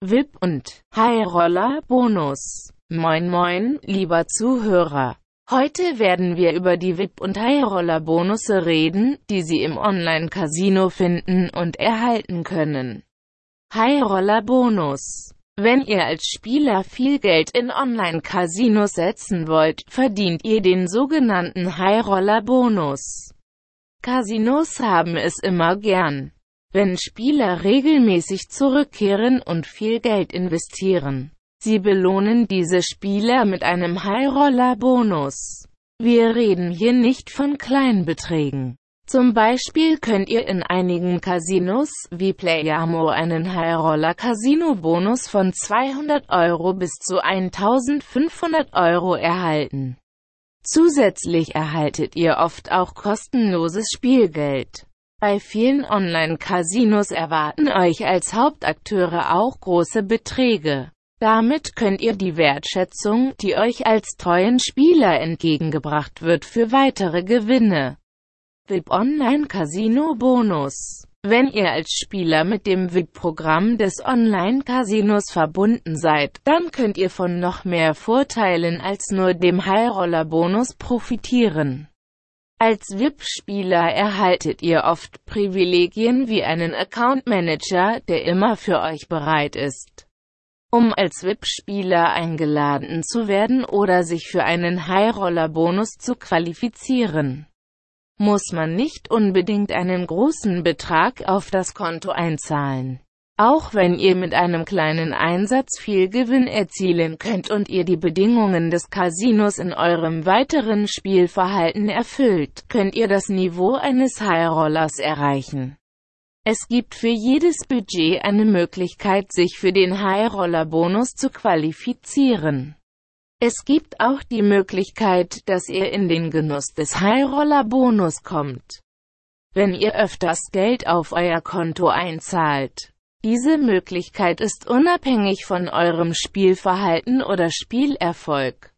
VIP und High Roller Bonus. Moin moin, lieber Zuhörer. Heute werden wir über die VIP und High Roller Bonusse reden, die Sie im Online-Casino finden und erhalten können. High Roller Bonus. Wenn ihr als Spieler viel Geld in Online-Casinos setzen wollt, verdient ihr den sogenannten High Roller Bonus. Casinos haben es immer gern, wenn Spieler regelmäßig zurückkehren und viel Geld investieren. Sie belohnen diese Spieler mit einem High-Roller-Bonus. Wir reden hier nicht von Kleinbeträgen. Zum Beispiel könnt ihr in einigen Casinos, wie Playamo einen High-Roller-Casino-Bonus von 200 Euro bis zu 1500 Euro erhalten. Zusätzlich erhaltet ihr oft auch kostenloses Spielgeld. Bei vielen Online-Casinos erwarten euch als Hauptakteure auch große Beträge. Damit könnt ihr die Wertschätzung, die euch als treuen Spieler entgegengebracht wird, für weitere Gewinne. VIP Online Casino Bonus wenn ihr als Spieler mit dem VIP-Programm des Online-Casinos verbunden seid, dann könnt ihr von noch mehr Vorteilen als nur dem High-Roller-Bonus profitieren. Als VIP-Spieler erhaltet ihr oft Privilegien wie einen Account-Manager, der immer für euch bereit ist. Um als VIP-Spieler eingeladen zu werden oder sich für einen High-Roller-Bonus zu qualifizieren muss man nicht unbedingt einen großen Betrag auf das Konto einzahlen. Auch wenn ihr mit einem kleinen Einsatz viel Gewinn erzielen könnt und ihr die Bedingungen des Casinos in eurem weiteren Spielverhalten erfüllt, könnt ihr das Niveau eines High-Rollers erreichen. Es gibt für jedes Budget eine Möglichkeit, sich für den High-Roller-Bonus zu qualifizieren. Es gibt auch die Möglichkeit, dass ihr in den Genuss des High-Roller-Bonus kommt, wenn ihr öfters Geld auf euer Konto einzahlt. Diese Möglichkeit ist unabhängig von eurem Spielverhalten oder Spielerfolg.